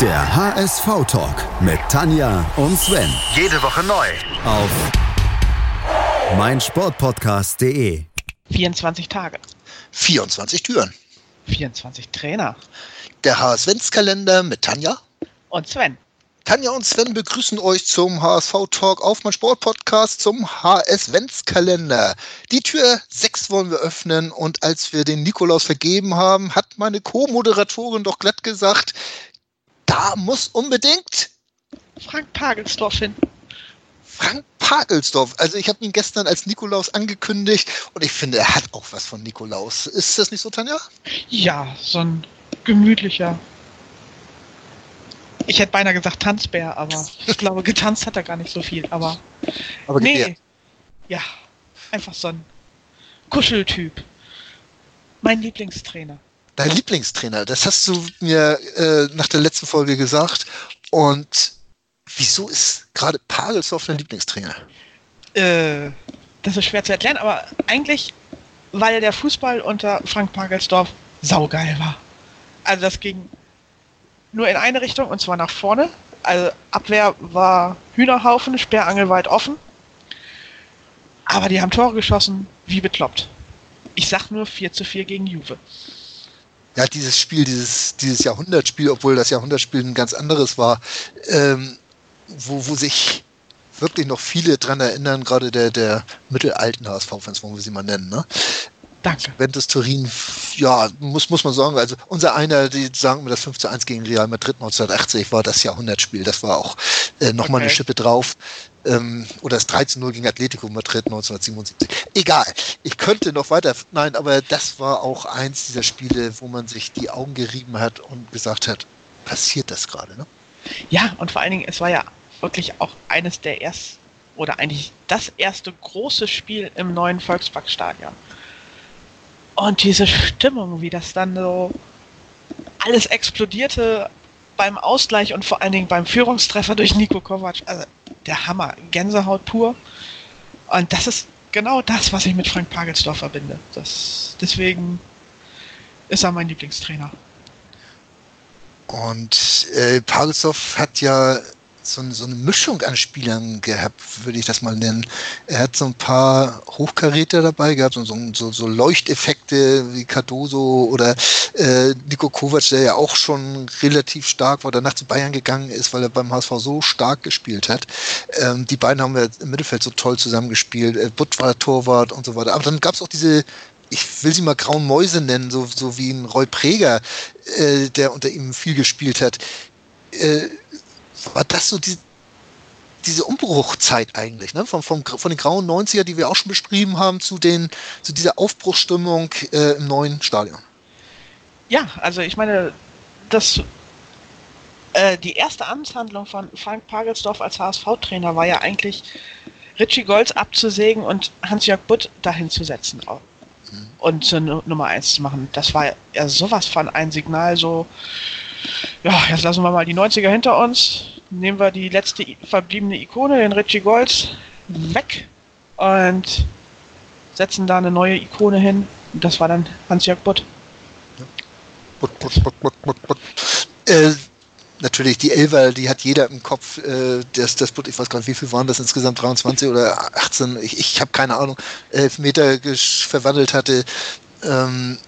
Der HSV-Talk mit Tanja und Sven. Jede Woche neu. Auf meinsportpodcast.de. 24 Tage. 24 Türen. 24 Trainer. Der HSV-Kalender mit Tanja. Und Sven. Tanja und Sven begrüßen euch zum HSV-Talk auf mein Sportpodcast zum HS-Kalender. Die Tür 6 wollen wir öffnen und als wir den Nikolaus vergeben haben, hat meine Co-Moderatorin doch glatt gesagt, da muss unbedingt Frank Pagelsdorf hin. Frank Pagelsdorf. Also ich habe ihn gestern als Nikolaus angekündigt und ich finde, er hat auch was von Nikolaus. Ist das nicht so, Tanja? Ja, so ein gemütlicher. Ich hätte beinahe gesagt Tanzbär, aber ich glaube, getanzt hat er gar nicht so viel. Aber, Aber nee, ja, einfach so ein Kuscheltyp. Mein Lieblingstrainer. Dein Lieblingstrainer, das hast du mir äh, nach der letzten Folge gesagt. Und wieso ist gerade Pagelsdorf dein Lieblingstrainer? Äh, das ist schwer zu erklären, aber eigentlich, weil der Fußball unter Frank Pagelsdorf saugeil war. Also das ging nur in eine Richtung und zwar nach vorne. Also Abwehr war Hühnerhaufen, sperrangelweit offen. Aber die haben Tore geschossen, wie bekloppt. Ich sag nur 4 zu 4 gegen Juve. Ja, dieses Spiel, dieses, dieses Jahrhundertspiel, obwohl das Jahrhundertspiel ein ganz anderes war, ähm, wo, wo sich wirklich noch viele dran erinnern, gerade der, der mittelalten HSV-Fans, wollen wir sie mal nennen, ne? Danke. Juventus Turin, ja, muss, muss man sagen, also unser einer, die sagen mir, das 5 zu 1 gegen Real Madrid 1980 war das Jahrhundertspiel, das war auch äh, nochmal eine Okay. Schippe drauf. Ähm, oder das 13-0 gegen Atletico Madrid 1977. Egal, ich könnte noch weiter, nein, aber das war auch eins dieser Spiele, wo man sich die Augen gerieben hat und gesagt hat, passiert das gerade, ne? Ja, und vor allen Dingen, es war ja wirklich auch eines der ersten, oder eigentlich das erste große Spiel im neuen Volksparkstadion. Und diese Stimmung, wie das dann so alles explodierte beim Ausgleich und vor allen Dingen beim Führungstreffer durch Nico Kovac. Also der Hammer, Gänsehaut pur. Und das ist genau das, was ich mit Frank Pagelsdorf verbinde. Das, deswegen ist er mein Lieblingstrainer. Und äh, Pagelsdorf hat ja so, eine- so eine Mischung an Spielern gehabt, würde ich das mal nennen. Er hat so ein paar Hochkaräter dabei gehabt, so, so, so Leuchteffekte wie Cardoso oder äh, Nico Kovac, der ja auch schon relativ stark war, danach zu Bayern gegangen ist, weil er beim HSV so stark gespielt hat. Ähm, die beiden haben ja im Mittelfeld so toll zusammengespielt. Äh, Butt war Torwart und so weiter. Aber dann gab es auch diese ich will sie mal grauen Mäuse nennen, so, so wie ein Roy Preger, äh, der unter ihm viel gespielt hat. Äh, war das so die, diese Umbruchzeit eigentlich, ne? Von, vom, von den grauen 90er, die wir auch schon beschrieben haben, zu, den, zu dieser Aufbruchsstimmung äh, im neuen Stadion. Ja, also ich meine, das äh, die erste Amtshandlung von Frank Pagelsdorf als HSV-Trainer war ja eigentlich Richie Golds abzusägen und Hans-Jörg Butt dahin zu setzen au- und zur Nu- Nummer 1 zu machen. Das war ja sowas von ein Signal, so ja, jetzt lassen wir mal die 90er hinter uns, nehmen wir die letzte verbliebene Ikone, den Richie Golds, weg und setzen da eine neue Ikone hin. Und das war dann Hans-Jörg Butt. Butt, butt, butt, butt, butt, butt. Äh, natürlich, die Elfer, die hat jeder im Kopf. Äh, das, das, Butt, ich weiß gar nicht, wie viel waren das insgesamt? 23 oder 18? Ich, ich habe keine Ahnung. Elfmeter verwandelt hatte. Ähm,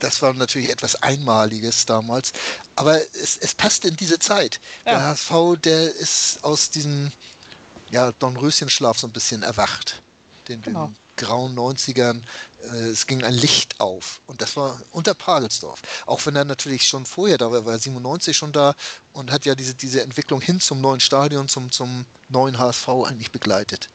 das war natürlich etwas Einmaliges damals. Aber es, es passte in diese Zeit. Der Ja. HSV, der ist aus diesem ja, Dornröschenschlaf so ein bisschen erwacht. Den, Genau. den grauen 90ern. Äh, es ging ein Licht auf. Und das war unter Pagelsdorf. Auch wenn er natürlich schon vorher da war, er war 97 schon da und hat ja diese, diese Entwicklung hin zum neuen Stadion, zum, zum neuen HSV eigentlich begleitet.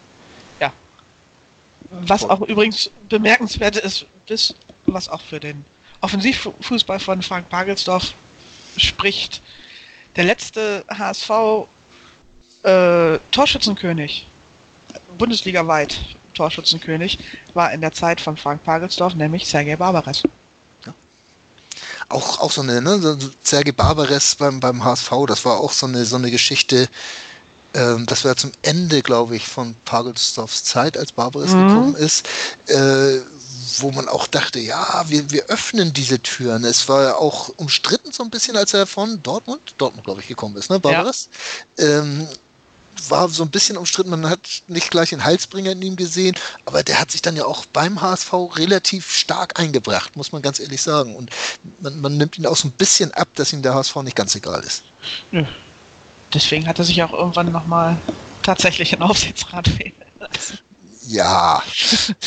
Was auch übrigens bemerkenswert ist, ist, was auch für den Offensivfußball von Frank Pagelsdorf spricht. Der letzte HSV äh, Bundesliga-weit Torschützenkönig, war in der Zeit von Frank Pagelsdorf, nämlich Sergei Barbares. Auch, auch so eine, ne, so Serge Barbares beim, beim HSV, das war auch so eine, so eine Geschichte, ähm, das war zum Ende, glaube ich, von Pagelsdorfs Zeit, als Barbares Mhm. gekommen ist, äh, wo man auch dachte, ja, wir, wir öffnen diese Türen. Es war ja auch umstritten so ein bisschen, als er von Dortmund, Dortmund glaube ich, gekommen ist, ne, Barbaras? Ja. Ähm, war so ein bisschen umstritten, man hat nicht gleich den Halsbringer in ihm gesehen, aber der hat sich dann ja auch beim HSV relativ stark eingebracht, muss man ganz ehrlich sagen. Und man, man nimmt ihn auch so ein bisschen ab, dass ihm der HSV nicht ganz egal ist. Ja. Deswegen hat er sich auch irgendwann nochmal tatsächlich in Aufsichtsrat wählen lassen. Ja.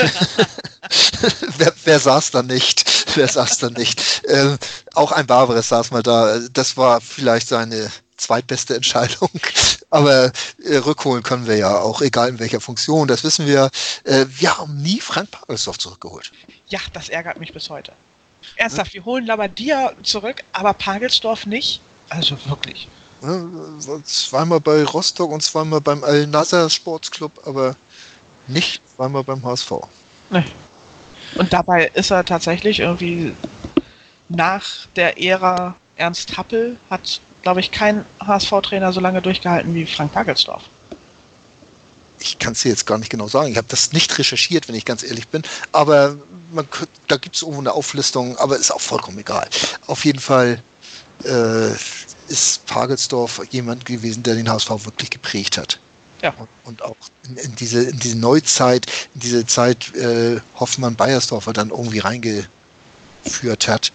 wer, wer saß da nicht? Wer saß da nicht? Ähm, auch ein Barbares saß mal da. Das war vielleicht seine zweitbeste Entscheidung. Aber äh, rückholen können wir ja auch, egal in welcher Funktion, das wissen wir. Äh, wir haben nie Frank Pagelsdorf zurückgeholt. Ja, das ärgert mich bis heute. Ernsthaft, hm? wir holen Labadia zurück, aber Pagelsdorf nicht. Also wirklich. Ja, zweimal bei Rostock und zweimal beim Al-Nasser Sportsclub, aber nicht zweimal beim HSV. Nee. Und dabei ist er tatsächlich irgendwie nach der Ära Ernst Happel hat, glaube ich, kein HSV-Trainer so lange durchgehalten wie Frank Pagelsdorf. Ich kann es dir jetzt gar nicht genau sagen. Ich habe das nicht recherchiert, wenn ich ganz ehrlich bin. Aber man, da gibt es irgendwo eine Auflistung, aber ist auch vollkommen egal. Auf jeden Fall äh, ist Pagelsdorf jemand gewesen, der den HSV wirklich geprägt hat. Ja. Und, und auch in, in, diese, in diese Neuzeit, in diese Zeit äh, Hoffmann-Bayersdorfer dann irgendwie reingeführt hat,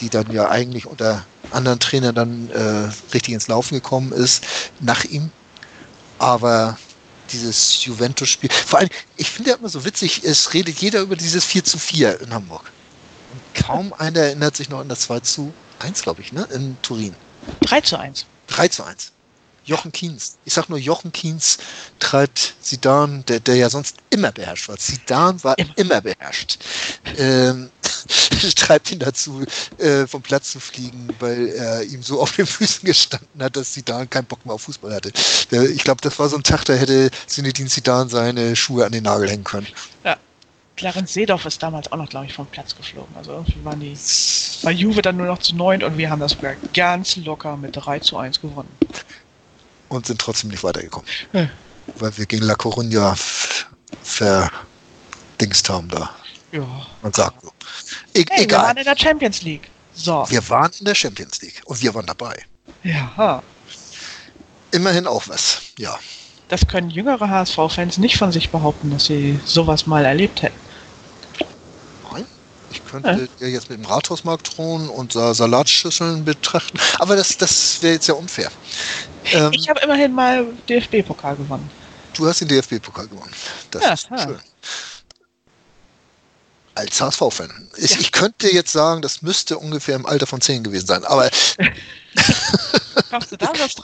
die dann ja eigentlich unter anderen Trainern dann äh, richtig ins Laufen gekommen ist, nach ihm. Aber dieses Juventus-Spiel, vor allem, ich finde ja immer so witzig, es redet jeder über dieses 4 zu 4 in Hamburg. Und kaum einer erinnert sich noch an das 2 zu 1, glaube ich, ne? In Turin. 3 zu 1. 3 zu 1. Jochen Kienz. Ich sag nur, Jochen Kienz treibt Sidan, der, der ja sonst immer beherrscht war. Sidan war immer, immer beherrscht. Ähm, treibt ihn dazu, äh, vom Platz zu fliegen, weil er ihm so auf den Füßen gestanden hat, dass Sidan keinen Bock mehr auf Fußball hatte. Der, ich glaube, das war so ein Tag, da hätte Zinedine Sidan seine Schuhe an den Nagel hängen können. Ja. Clarence Seedorf ist damals auch noch, glaube ich, vom Platz geflogen. Also irgendwie waren die bei Juve dann nur noch zu neun und wir haben das sogar ganz locker mit 3 zu 1 gewonnen und sind trotzdem nicht weitergekommen. Hm. Weil wir gegen La Coruña verdingst haben da. Ja. Man sagt so. E hey, egal. Wir waren in der Champions League. So. Wir waren in der Champions League und wir waren dabei. Ja. Immerhin auch was, ja. Das können jüngere HSV-Fans nicht von sich behaupten, dass sie sowas mal erlebt hätten. Ich könnte ja. jetzt mit dem Rathausmarkt drohen und Salatschüsseln betrachten, aber das, das wäre jetzt ja unfair. Ähm, ich habe immerhin mal DFB-Pokal gewonnen. Du hast den DFB-Pokal gewonnen. Das ja, ist schön. Als HSV-Fan. Ich, ja. ich, könnte jetzt sagen, das müsste ungefähr im Alter von 10 gewesen sein, aber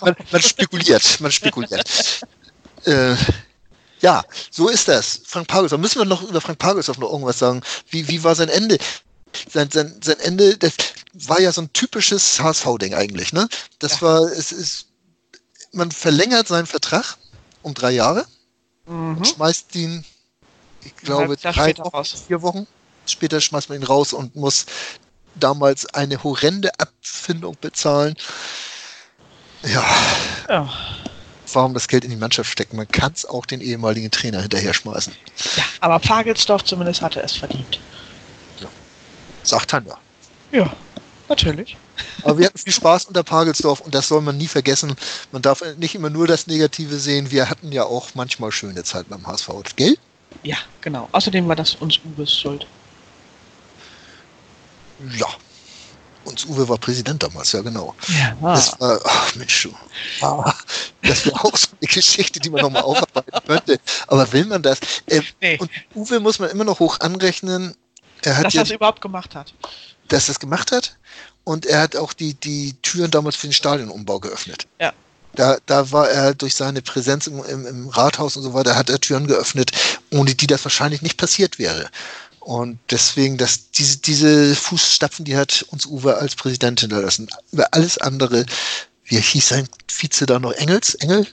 man, man, spekuliert, man spekuliert. äh, ja, so ist das. Frank Pagelsdorf. Müssen wir noch über Frank Pagelsdorf noch irgendwas sagen? Wie, wie war sein Ende? Sein, sein, sein Ende, das war ja so ein typisches HSV-Ding eigentlich, ne? Das ja. war, es ist man verlängert seinen Vertrag um drei Jahre, mhm. schmeißt ihn, ich glaube, drei Wochen, raus. vier Wochen später schmeißt man ihn raus und muss damals eine horrende Abfindung bezahlen. Ja. ja. Warum das Geld in die Mannschaft stecken? Man kann es auch den ehemaligen Trainer hinterher schmeißen. Ja, aber Pagelsdorf zumindest hatte es verdient. Ja. Sagt Tanja. Ja, natürlich. Aber wir hatten viel Spaß unter Pagelsdorf und das soll man nie vergessen. Man darf nicht immer nur das Negative sehen. Wir hatten ja auch manchmal schöne Zeiten beim HSV, gell? Ja, genau. Außerdem war das uns Uwes Schuld. Ja. Uns Uwe war Präsident damals, ja genau. Ja, ah. Das war, ach Mensch, du. Ah, das wäre auch so eine Geschichte, die man nochmal aufarbeiten könnte. Aber will man das? Äh, nee. Und Uwe muss man immer noch hoch anrechnen. Er hat Dass er es überhaupt gemacht hat. Dass er es gemacht hat und er hat auch die, die Türen damals für den Stadionumbau geöffnet. Ja. Da, da war er durch seine Präsenz im, im, im Rathaus und so weiter, hat er Türen geöffnet, ohne die das wahrscheinlich nicht passiert wäre. Und deswegen, dass diese, diese Fußstapfen, die hat uns Uwe als Präsident hinterlassen. Über alles andere, wie hieß sein Vize da noch? Engels? Engel?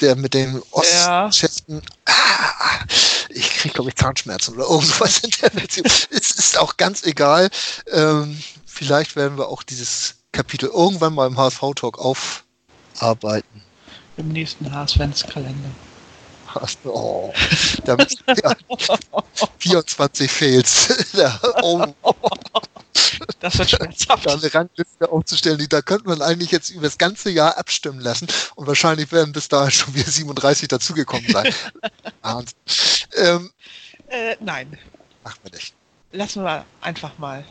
Der mit den Ostschäften. Ja. Ah, ich kriege, glaube ich, Zahnschmerzen oder irgendwas in der Beziehung. es ist auch ganz egal. Ähm, vielleicht werden wir auch dieses Kapitel irgendwann mal im HSV-Talk aufarbeiten. Im nächsten HSV-Kalender. Oh, da müssen ja 24 Fails. oh. Das wird schmerzhaft. Da eine Rangliste aufzustellen, die, da könnte man eigentlich jetzt über das ganze Jahr abstimmen lassen und wahrscheinlich werden bis dahin schon wieder 37 dazugekommen sein. Ähm, Äh, nein. machen wir nicht. Lassen wir einfach mal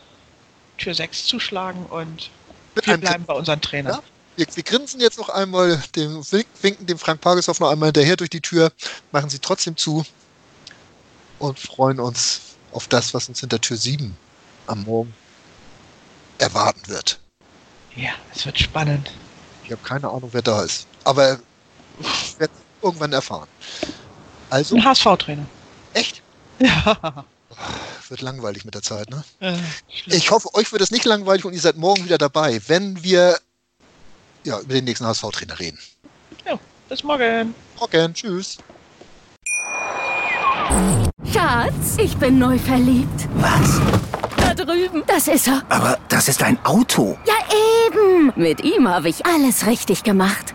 Tür 6 zuschlagen und Mit wir bleiben bei unseren Trainern. Ja. Wir, wir grinsen jetzt noch einmal, dem, winken dem Frank Pageshoff noch einmal hinterher durch die Tür, machen sie trotzdem zu und freuen uns auf das, was uns hinter Tür 7 am Morgen erwarten wird. Ja, es wird spannend. Ich habe keine Ahnung, wer da ist. Aber ich werde irgendwann erfahren. Also, Ein HSV-Trainer. echt? Ja. Wird langweilig mit der Zeit, ne? Äh. Ich hoffe, euch wird es nicht langweilig und ihr seid morgen wieder dabei, wenn wir ja, über den nächsten HSV-Trainer reden. ja, bis morgen. Okay, tschüss. Schatz, ich bin neu verliebt. Was? Drüben. Das ist er. Aber das ist ein Auto. Ja, eben. Mit ihm habe ich alles richtig gemacht.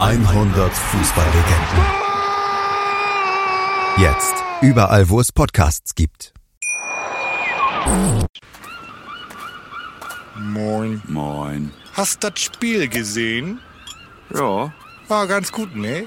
100 Fußballlegenden. Jetzt überall, wo es Podcasts gibt. Moin. Moin. Hast das Spiel gesehen? Ja, War ganz gut, ne?